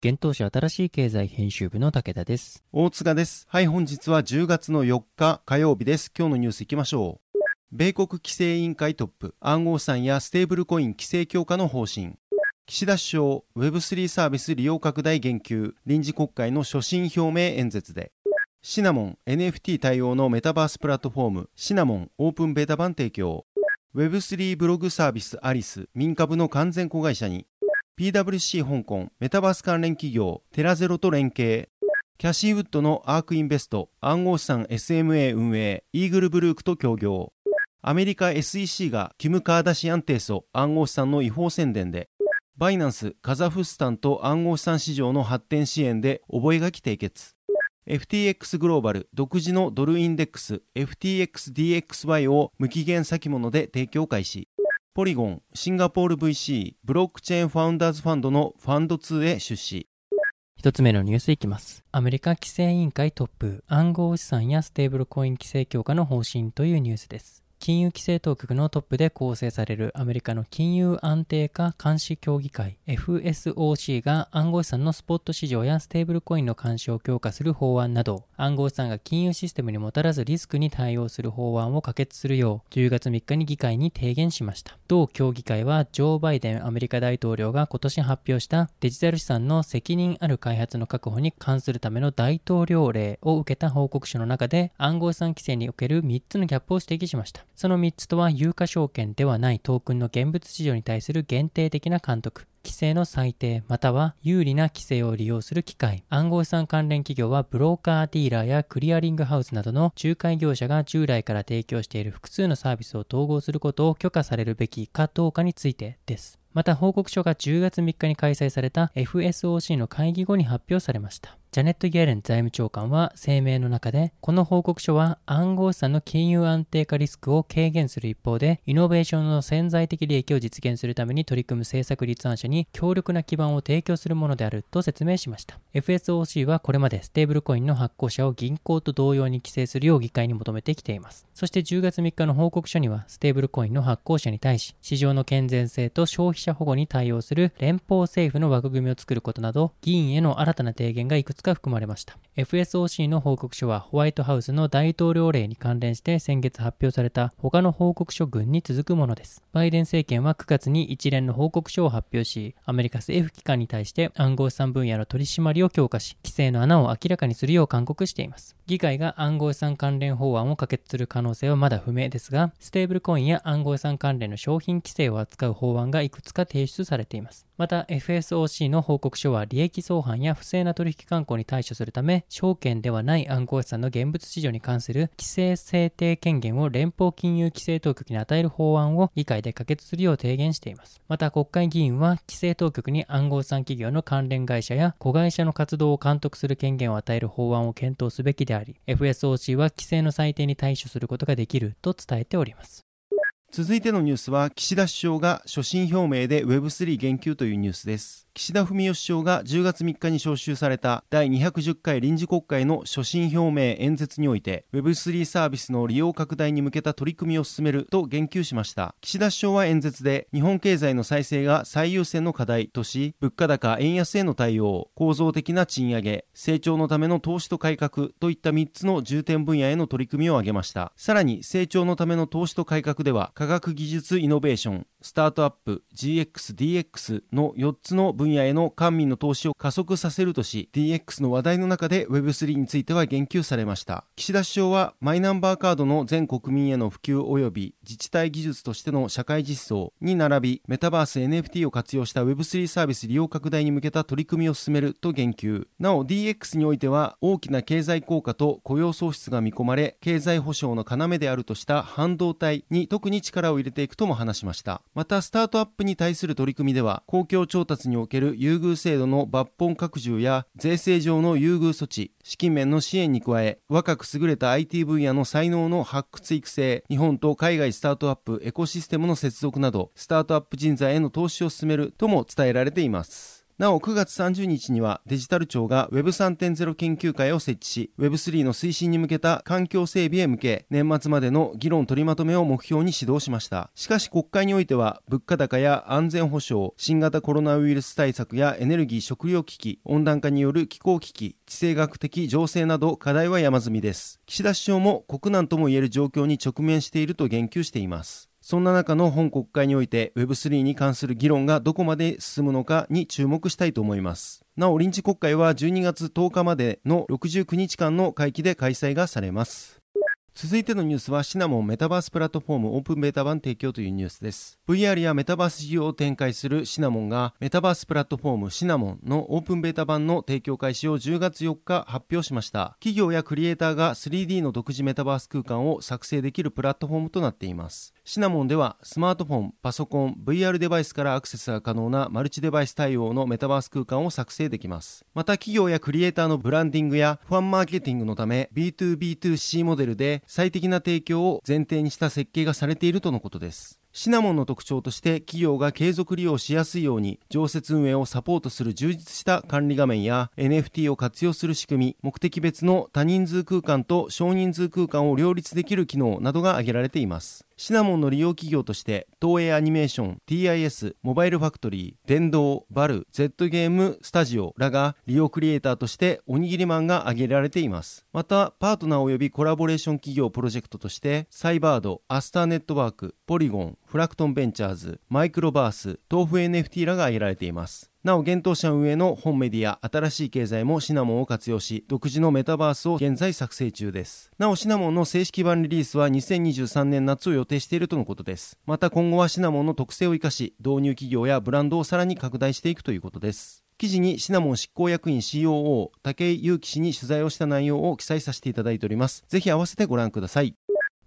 現当社新しい経済編集部の武田です。大塚です。はい、本日は10月の4日火曜日です。今日のニュース行きましょう。米国規制委員会トップ、暗号資産やステーブルコイン規制強化の方針。岸田首相、Web3 サービス利用拡大言及、臨時国会の所信表明演説で。シナモン NFT 対応のメタバースプラットフォーム、シナモンオープンベータ版提供。Web3 ブログサービスアリス、民株の完全子会社に。PWC 香港、メタバース関連企業、テラゼロと連携。キャシーウッドのアークインベスト、暗号資産 SMA 運営、イーグルブルークと協業。アメリカ SEC がキム・カーダシアン提訴、暗号資産の違法宣伝で。バイナンス、カザフスタンと暗号資産市場の発展支援で覚書締結。FTX グローバル独自のドルインデックス FTXDXY を無期限先物で提供開始。ポリゴン、シンガポール VC、ブロックチェーンファウンダーズファンドのファンド2へ出資。一つ目のニュースいきます。アメリカ規制委員会トップ、暗号資産やステーブルコイン規制強化の方針というニュースです。金融規制当局のトップで構成されるアメリカの金融安定化監視協議会 FSOC が暗号資産のスポット市場やステーブルコインの監視を強化する法案など暗号資産が金融システムにもたらすリスクに対応する法案を可決するよう10月3日に議会に提言しました。同協議会はジョー・バイデンアメリカ大統領が今年発表したデジタル資産の責任ある開発の確保に関するための大統領令を受けた報告書の中で暗号資産規制における3つのギャップを指摘しました。その3つとは有価証券ではないトークンの現物市場に対する限定的な監督規制の裁定または有利な規制を利用する機会。暗号資産関連企業はブローカーディーラーやクリアリングハウスなどの仲介業者が従来から提供している複数のサービスを統合することを許可されるべきかどうかについてです。また報告書が10月3日に開催された FSOC の会議後に発表されました。ジャネット・イエレン財務長官は声明の中で、この報告書は暗号資産の金融安定化リスクを軽減する一方で、イノベーションの潜在的利益を実現するために取り組む政策立案者に強力な基盤を提供するものであると説明しました。FSOC はこれまでステーブルコインの発行者を銀行と同様に規制するよう議会に求めてきています。そして10月3日の報告書には、ステーブルコインの発行者に対し、市場の健全性と消費者保護に対応する連邦政府の枠組みを作ることなど、議員への新たな提言がいくつか含まれました。FSOC の報告書はホワイトハウスの大統領令に関連して先月発表された他の報告書群に続くものです。バイデン政権は9月に一連の報告書を発表し、アメリカ政府機関に対して暗号資産分野の取り締まりを強化し、規制の穴を明らかにするよう勧告しています。議会が暗号資産関連法案を可決する可能性はまだ不明ですが、ステーブルコインや暗号資産関連の商品規制を扱う法案がいくつか提出されています。また FSOC の報告書は利益相反や不正な取引慣行に対処するため証券ではない暗号資産の現物市場に関する規制制定権限を連邦金融規制当局に与える法案を議会で可決するよう提言しています。また国会議員は規制当局に暗号資産企業の関連会社や子会社の活動を監督する権限を与える法案を検討すべきであり FSOC は規制の裁定に対処することができると伝えております。続いてのニュースは岸田首相が所信表明で Web3 言及というニュースです。岸田文雄首相が10月3日に召集された第210回臨時国会の所信表明演説において Web3 サービスの利用拡大に向けた取り組みを進めると言及しました。岸田首相は演説で日本経済の再生が最優先の課題とし物価高円安への対応構造的な賃上げ成長のための投資と改革といった3つの重点分野への取り組みを挙げました。さらに成長のための投資と改革では科学技術イノベーションスタートアップ GXDX の4つの分野への官民の投資を加速させるとし DX の話題の中で Web3 については言及されました。岸田首相はマイナンバーカードの全国民への普及及び自治体技術としての社会実装に並びメタバース NFT を活用した Web3 サービス利用拡大に向けた取り組みを進めると言及。なお DX においては大きな経済効果と雇用創出が見込まれ経済保障の要であるとした半導体に特に力を入れていくとも話しました。またスタートアップに対する取り組みでは公共調達における優遇制度の抜本拡充や税制上の優遇措置資金面の支援に加え若く優れた IT 分野の才能の発掘育成日本と海外スタートアップエコシステムの接続などスタートアップ人材への投資を進めるとも伝えられています。なお9月30日にはデジタル庁が Web3.0 研究会を設置し Web3 の推進に向けた環境整備へ向け年末までの議論取りまとめを目標に指導しました。しかし国会においては物価高や安全保障新型コロナウイルス対策やエネルギー食料危機温暖化による気候危機地政学的情勢など課題は山積みです。岸田首相も国難ともいえる状況に直面していると言及しています。そんな中の本国会において Web3 に関する議論がどこまで進むのかに注目したいと思います。なお臨時国会は12月10日までの69日間の会期で開催がされます。続いてのニュースはシナモンメタバースプラットフォームオープンベータ版提供というニュースです。VR やメタバース事業を展開するシナモンがメタバースプラットフォームシナモンのオープンベータ版の提供開始を10月4日発表しました。企業やクリエイターが 3D の独自メタバース空間を作成できるプラットフォームとなっています。シナモンではスマートフォン、パソコン、VR デバイスからアクセスが可能なマルチデバイス対応のメタバース空間を作成できます。また企業やクリエイターのブランディングやファンマーケティングのため B2B2C モデルで最適な提供を前提にした設計がされているとのことです。シナモンの特徴として企業が継続利用しやすいように常設運営をサポートする充実した管理画面や NFT を活用する仕組み目的別の多人数空間と少人数空間を両立できる機能などが挙げられていますシナモンの利用企業として東映アニメーション TIS モバイルファクトリー電動バル Z ゲームスタジオらが利用クリエイターとしておにぎりマンが挙げられていますまたパートナー及びコラボレーション企業プロジェクトとしてサイバードアスターネットワークポリゴンフラクトンベンチャーズ、マイクロバース、豆腐 NFT らが挙げられています。なお、現当社運営の本メディア、新しい経済もシナモンを活用し、独自のメタバースを現在作成中です。なお、シナモンの正式版リリースは2023年夏を予定しているとのことです。また今後はシナモンの特性を生かし、導入企業やブランドをさらに拡大していくということです。記事にシナモン執行役員 COO 武井祐樹氏に取材をした内容を記載させていただいております。ぜひ合わせてご覧ください。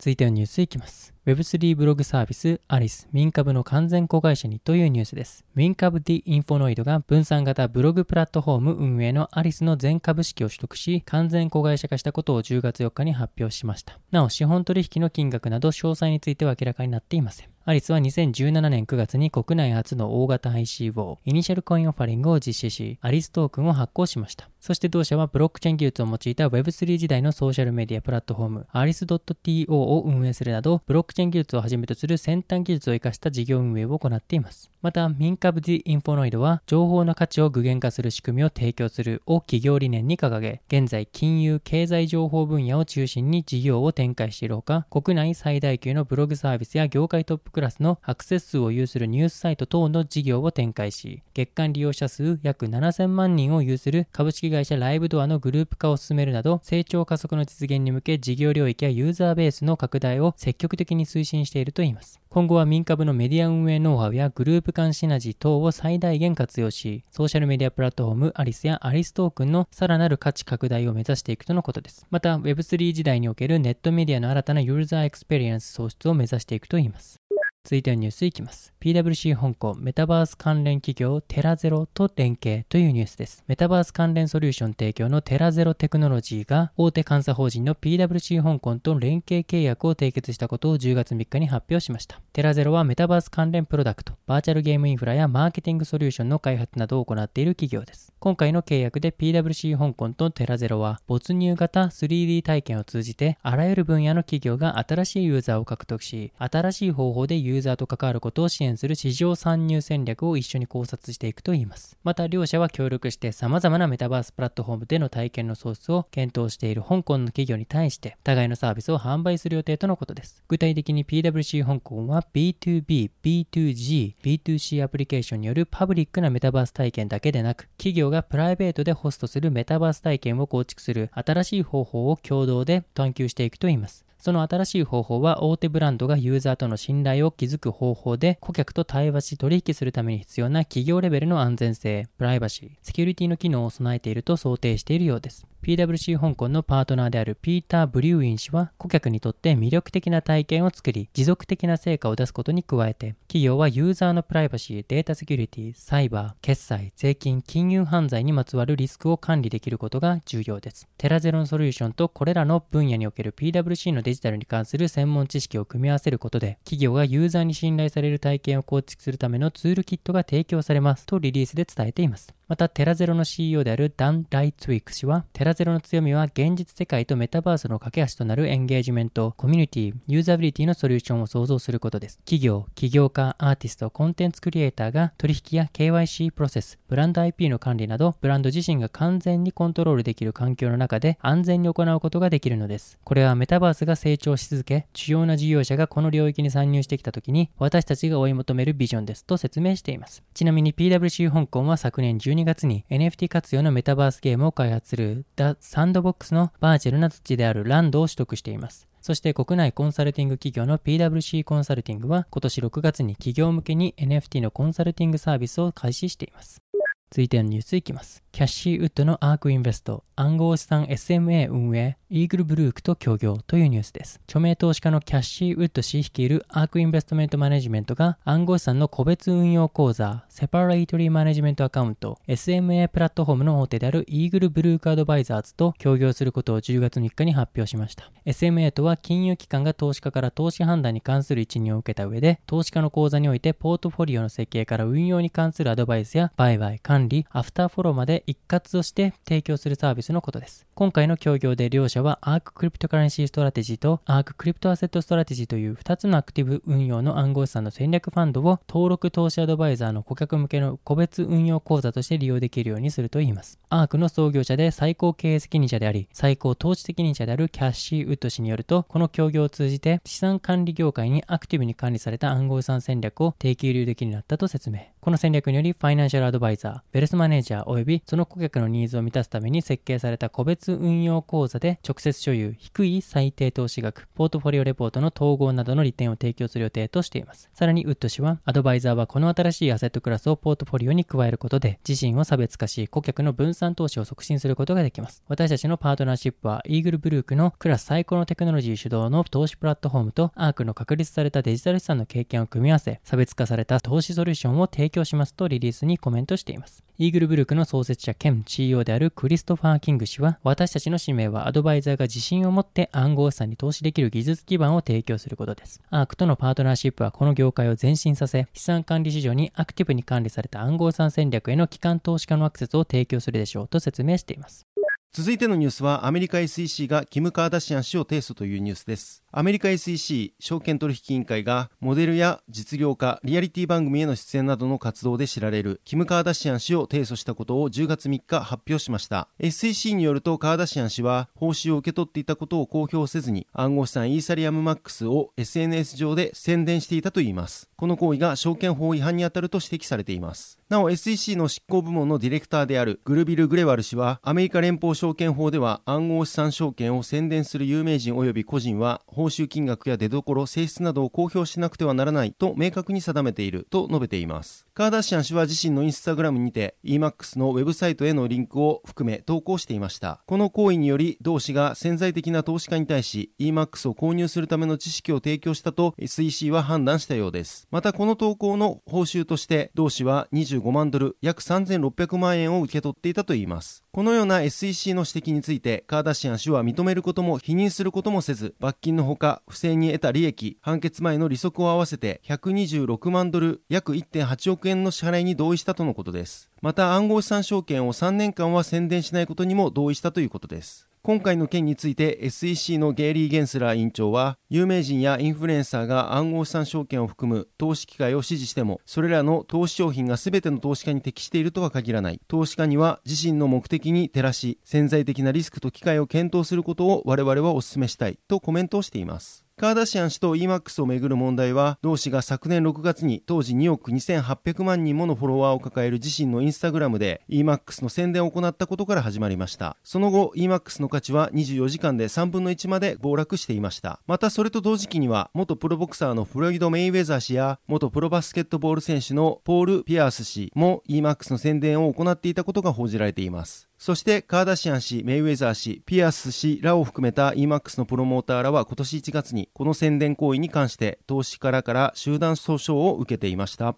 続いてのニュースいきます。Web3 ブログサービスアリス民株の完全子会社にというニュースです。民株 D インフォノイドが分散型ブログプラットフォーム運営のアリスの全株式を取得し、完全子会社化したことを10月4日に発表しました。なお、資本取引の金額など詳細については明らかになっていません。アリスは2017年9月に国内初の大型 ICO、イニシャルコインオファリングを実施し、アリストークンを発行しました。そして同社はブロックチェーン技術を用いた Web3 時代のソーシャルメディアプラットフォーム、アリス .to を運営するなど、ブロックチェーン技術をはじめとする先端技術を生かした事業運営を行っています。また、民株 The Infonoid は、情報の価値を具現化する仕組みを提供するを企業理念に掲げ、現在、金融、経済情報分野を中心に事業を展開しているほか、国内最大級のブログサービスや業界トップクラスのアクセス数を有するニュースサイト等の事業を展開し、月間利用者数約7000万人を有する株式会社ライブドアのグループ化を進めるなど、成長加速の実現に向け事業領域やユーザーベースの拡大を積極的に推進しているといいます。今後は民株のメディア運営ノウハウやグループ間シナジー等を最大限活用し、ソーシャルメディアプラットフォームアリスやアリストークンのさらなる価値拡大を目指していくとのことです。また Web3 時代におけるネットメディアの新たなユーザーエクスペリエンス創出を目指していくといいます。続いてのニュースいきます。PWC 香港メタバース関連企業テラゼロと連携というニュースです。メタバース関連ソリューション提供のテラゼロテクノロジーが大手監査法人の PWC 香港と連携契約を締結したことを10月3日に発表しました。テラゼロはメタバース関連プロダクト、バーチャルゲームインフラやマーケティングソリューションの開発などを行っている企業です。今回の契約で PWC 香港とテラゼロは没入型 3D 体験を通じてあらゆる分野の企業が新しいユーザーを獲得し、新しい方法でユユーザーと関わることを支援する市場参入戦略を一緒に考察していくといいます。また両社は協力して様々なメタバースプラットフォームでの体験のソースを検討している香港の企業に対して互いのサービスを販売する予定とのことです。具体的に PWC 香港は B2B、B2G、B2C アプリケーションによるパブリックなメタバース体験だけでなく、企業がプライベートでホストするメタバース体験を構築する新しい方法を共同で探求していくといいます。その新しい方法は大手ブランドがユーザーとの信頼を築く方法で顧客と対話し取引するために必要な企業レベルの安全性、プライバシー、セキュリティの機能を備えていると想定しているようです。PWC 香港のパートナーであるピーター・ブリューイン氏は顧客にとって魅力的な体験を作り持続的な成果を出すことに加えて企業はユーザーのプライバシー、データセキュリティ、サイバー、決済、税金、金融犯罪にまつわるリスクを管理できることが重要です。テラゼロのソリューションとこれらの分野における PWC のデジタルに関する専門知識を組み合わせることで企業がユーザーに信頼される体験を構築するためのツールキットが提供されますとリリースで伝えています。また、テラゼロの CEO であるダン・ライツウィック氏は、テラゼロの強みは現実世界とメタバースの架け橋となるエンゲージメント、コミュニティ、ユーザビリティのソリューションを創造することです。企業、起業家、アーティスト、コンテンツクリエイターが取引や KYC プロセス、ブランド IP の管理など、ブランド自身が完全にコントロールできる環境の中で安全に行うことができるのです。これはメタバースが成長し続け、主要な事業者がこの領域に参入してきた時に、私たちが追い求めるビジョンですと説明しています。ちなみに PWC 香港は昨年12 2月に NFT 活用のメタバースゲームを開発する The Sandbox のバーチャルな土地であるランドを取得しています。そして国内コンサルティング企業の PWC コンサルティングは今年6月に企業向けに NFT のコンサルティングサービスを開始しています。続いてのニュースいきます。キャッシーウッドのアークインベスト、暗号資産 SMA 運営、イーグルブルークと協業というニュースです。著名投資家のキャッシーウッド氏率いるアークインベストメントマネジメントが暗号資産の個別運用口座、 Separately Managed Account、SMA プラットフォームの大手であるイーグルブルークアドバイザーズと協業することを10月3日に発表しました。SMA とは金融機関が投資家から投資判断に関する一任を受けた上で、投資家の口座においてポートフォリオの設計から運用に関するアドバイスや売買、管理、管理アフターフォローまで一括として提供するサービスのことです。今回の協業で両社は Arc クリプトカレンシーストラテジーと Arc クリプトアセットストラテジーという2つのアクティブ運用の暗号資産の戦略ファンドを登録投資アドバイザーの顧客向けの個別運用口座として利用できるようにするといいます。Arc の創業者で最高経営責任者であり、最高投資責任者であるキャッシー・ウッド氏によると、この協業を通じて資産管理業界にアクティブに管理された暗号資産戦略を定期流できるようになったと説明。この戦略により、ファイナンシャルアドバイザー、ベルスマネージャー及びその顧客のニーズを満たすために設計された個別運用口座で直接所有、低い最低投資額、ポートフォリオレポートの統合などの利点を提供する予定としています。さらに、ウッド氏は、アドバイザーはこの新しいアセットクラスをポートフォリオに加えることで、自身を差別化し、顧客の分散投資を促進することができます。私たちのパートナーシップは、イーグルブルークのクラス最高のテクノロジー主導の投資プラットフォームと、アークの確立されたデジタル資産の経験を組み合わせ、差別化された投資ソリューションを提供しますとリリースにコメントしています。イーグルブルクの創設者兼 CEO であるクリストファー・キング氏は、私たちの使命はアドバイザーが自信を持って暗号資産に投資できる技術基盤を提供することです。アークとのパートナーシップはこの業界を前進させ、資産管理市場にアクティブに管理された暗号資産戦略への機関投資家のアクセスを提供するでしょうと説明しています。続いてのニュースはアメリカ SEC がキム・カーダシアン氏を提訴というニュースです。アメリカ SEC 証券取引委員会がモデルや実業家、リアリティ番組への出演などの活動で知られるキム・カーダシアン氏を提訴したことを10月3日発表しました。SEC によるとカーダシアン氏は報酬を受け取っていたことを公表せずに暗号資産イーサリアムマックスを SNS 上で宣伝していたといいます。この行為が証券法違反に当たると指摘されています。なお SEC の執行部門のディレクターであるグルビル・グレワル氏は、アメリカ連邦証券法では暗号資産証券を宣伝する有名人及び個人は、報酬金額や出所、性質などを公表しなくてはならないと明確に定めていると述べています。カーダシアン氏は自身のインスタグラムにて EMAX のウェブサイトへのリンクを含め投稿していました。この行為により同氏が潜在的な投資家に対し EMAX を購入するための知識を提供したと SEC は判断したようです。またこの投稿の報酬として同氏は25万ドル約3600万円を受け取っていたといいます。このような SEC の指摘についてカーダシアン氏は認めることも否認することもせず罰金のほか不正に得た利益判決前の利息を合わせて126万ドル約1.8億円の支払いに同意したとのことですまた暗号資産証券を3年間は宣伝しないことにも同意したということです今回の件について SEC のゲイリー・ゲンスラー委員長は有名人やインフルエンサーが暗号資産証券を含む投資機会を支持してもそれらの投資商品が全ての投資家に適しているとは限らない。投資家には自身の目的に照らし潜在的なリスクと機会を検討することを我々はお勧めしたいとコメントをしています。カーダシアン氏と EMAX をめぐる問題は、同氏が昨年6月に当時2億2800万人ものフォロワーを抱える自身のインスタグラムで EMAX の宣伝を行ったことから始まりました。その後、EMAX の価値は24時間で3分の1まで暴落していました。またそれと同時期には、元プロボクサーのフロイド・メイウェザー氏や、元プロバスケットボール選手のポール・ピアース氏も EMAX の宣伝を行っていたことが報じられています。そしてカーダシアン氏、メイウェザー氏、ピアス氏らを含めた EMAX のプロモーターらは今年1月にこの宣伝行為に関して投資家らから集団訴訟を受けていました。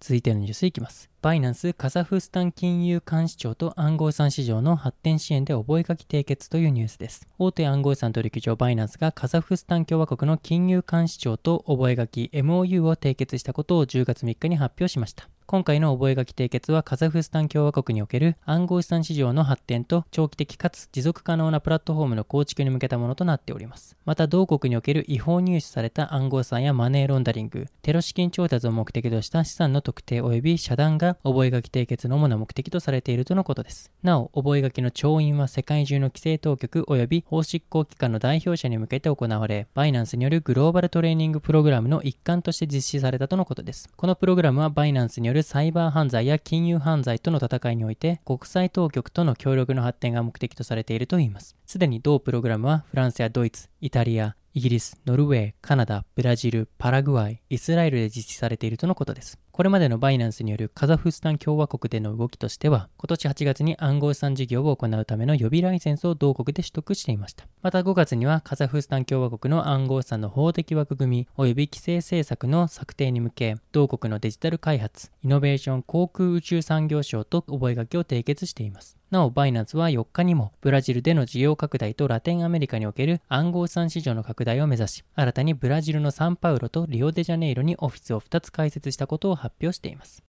続いてのニュースいきます。バイナンスカザフスタン金融監視庁と暗号資産市場の発展支援で覚書締結というニュースです。大手暗号資産取引所バイナンスがカザフスタン共和国の金融監視庁と覚書 MOU を締結したことを10月3日に発表しました。今回の覚書締結はカザフスタン共和国における暗号資産市場の発展と長期的かつ持続可能なプラットフォームの構築に向けたものとなっております。また同国における違法入手された暗号資産やマネーロンダリング、テロ資金調達を目的とした資産の特定及び遮断が覚書締結の主な目的とされているとのことです。なお、覚書の調印は世界中の規制当局及び法執行機関の代表者に向けて行われ、バイナンスによるグローバルトレーニングプログラムの一環として実施されたとのことです。このプログラムはバイナンスによるサイバー犯罪や金融犯罪との戦いにおいて国際当局との協力の発展が目的とされているといいます。すでに同プログラムはフランスやドイツ、イタリア、イギリス、ノルウェー、カナダ、ブラジル、パラグアイ、イスラエルで実施されているとのことです。これまでのバイナンスによるカザフスタン共和国での動きとしては、今年8月に暗号資産事業を行うための予備ライセンスを同国で取得していました。また5月にはカザフスタン共和国の暗号資産の法的枠組み及び規制政策の策定に向け、同国のデジタル開発、イノベーション航空宇宙産業省と覚書を締結しています。なお、バイナンスは4日にも、ブラジルでの事業拡大とラテンアメリカにおける暗号資産市場の拡大を目指し、新たにブラジルのサンパウロとリオデジャネイロにオフィスを2つ開設したことを発表しています。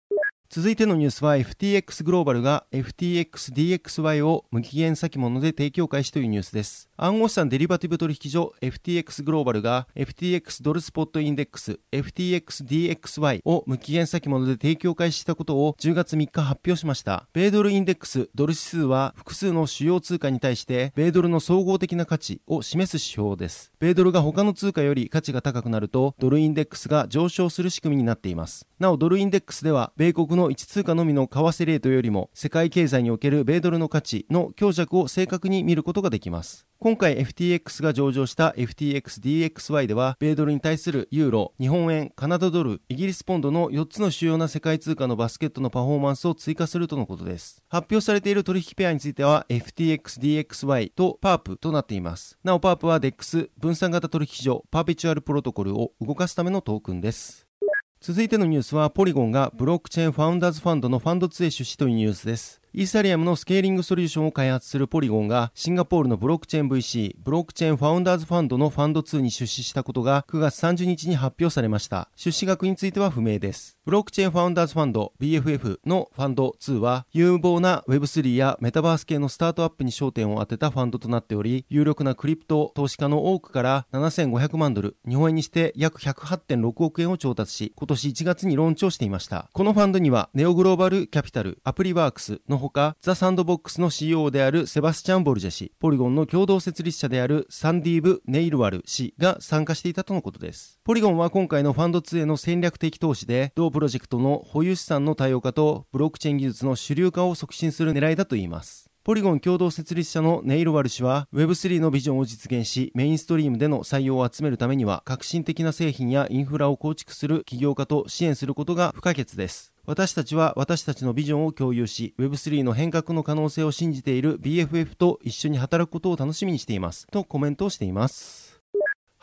続いてのニュースは FTX グローバルが FTXDXY を無期限先物で提供開始というニュースです。暗号資産デリバティブ取引所 FTX グローバルが FTX ドルスポットインデックス FTXDXY を無期限先物で提供開始したことを10月3日発表しました。米ドルインデックスドル指数は複数の主要通貨に対して米ドルの総合的な価値を示す指標です。米ドルが他の通貨より価値が高くなるとドルインデックスが上昇する仕組みになっています。なおドルインデックスでは米国の1通貨のみの為替レートよりも世界経済における米ドルの価値の強弱を正確に見ることができます。今回 FTX が上場した FTXDXY では、米ドルに対するユーロ、日本円、カナダドル、イギリスポンドの4つの主要な世界通貨のバスケットのパフォーマンスを追加するとのことです。発表されている取引ペアについては、FTXDXY と PARP となっています。なお PARP は DEX 分散型取引所パーペチュアルプロトコルを動かすためのトークンです。続いてのニュースは、ポリゴンがブロックチェーンファウンダーズファンドのファンド2へ出資というニュースです。イーサリアムのスケーリングソリューションを開発するポリゴンがシンガポールのブロックチェーン VC ブロックチェーンファウンダーズファンドのファンド2に出資したことが9月30日に発表されました。出資額については不明です。ブロックチェーンファウンダーズファンド BFF のファンド2は有望な Web3 やメタバース系のスタートアップに焦点を当てたファンドとなっており有力なクリプト投資家の多くから7500万ドル日本円にして約108.6億円を調達し今年1月にローンチをしていました。このファンドにはネオグローバルキャピタルアプリワークスのほか、ザ・サンドボックスの CEO であるセバスチャン・ボルジェ氏、ポリゴンの共同設立者であるサンディープ・ネイルワル氏が参加していたとのことです。ポリゴンは今回のファンド2への戦略的投資で、同プロジェクトの保有資産の多様化とブロックチェーン技術の主流化を促進する狙いだといいます。ポリゴン共同設立者のネイルワル氏は Web3 のビジョンを実現しメインストリームでの採用を集めるためには革新的な製品やインフラを構築する起業家と支援することが不可欠です私たちは私たちのビジョンを共有し Web3 の変革の可能性を信じている BFF と一緒に働くことを楽しみにしています。とコメントをしています。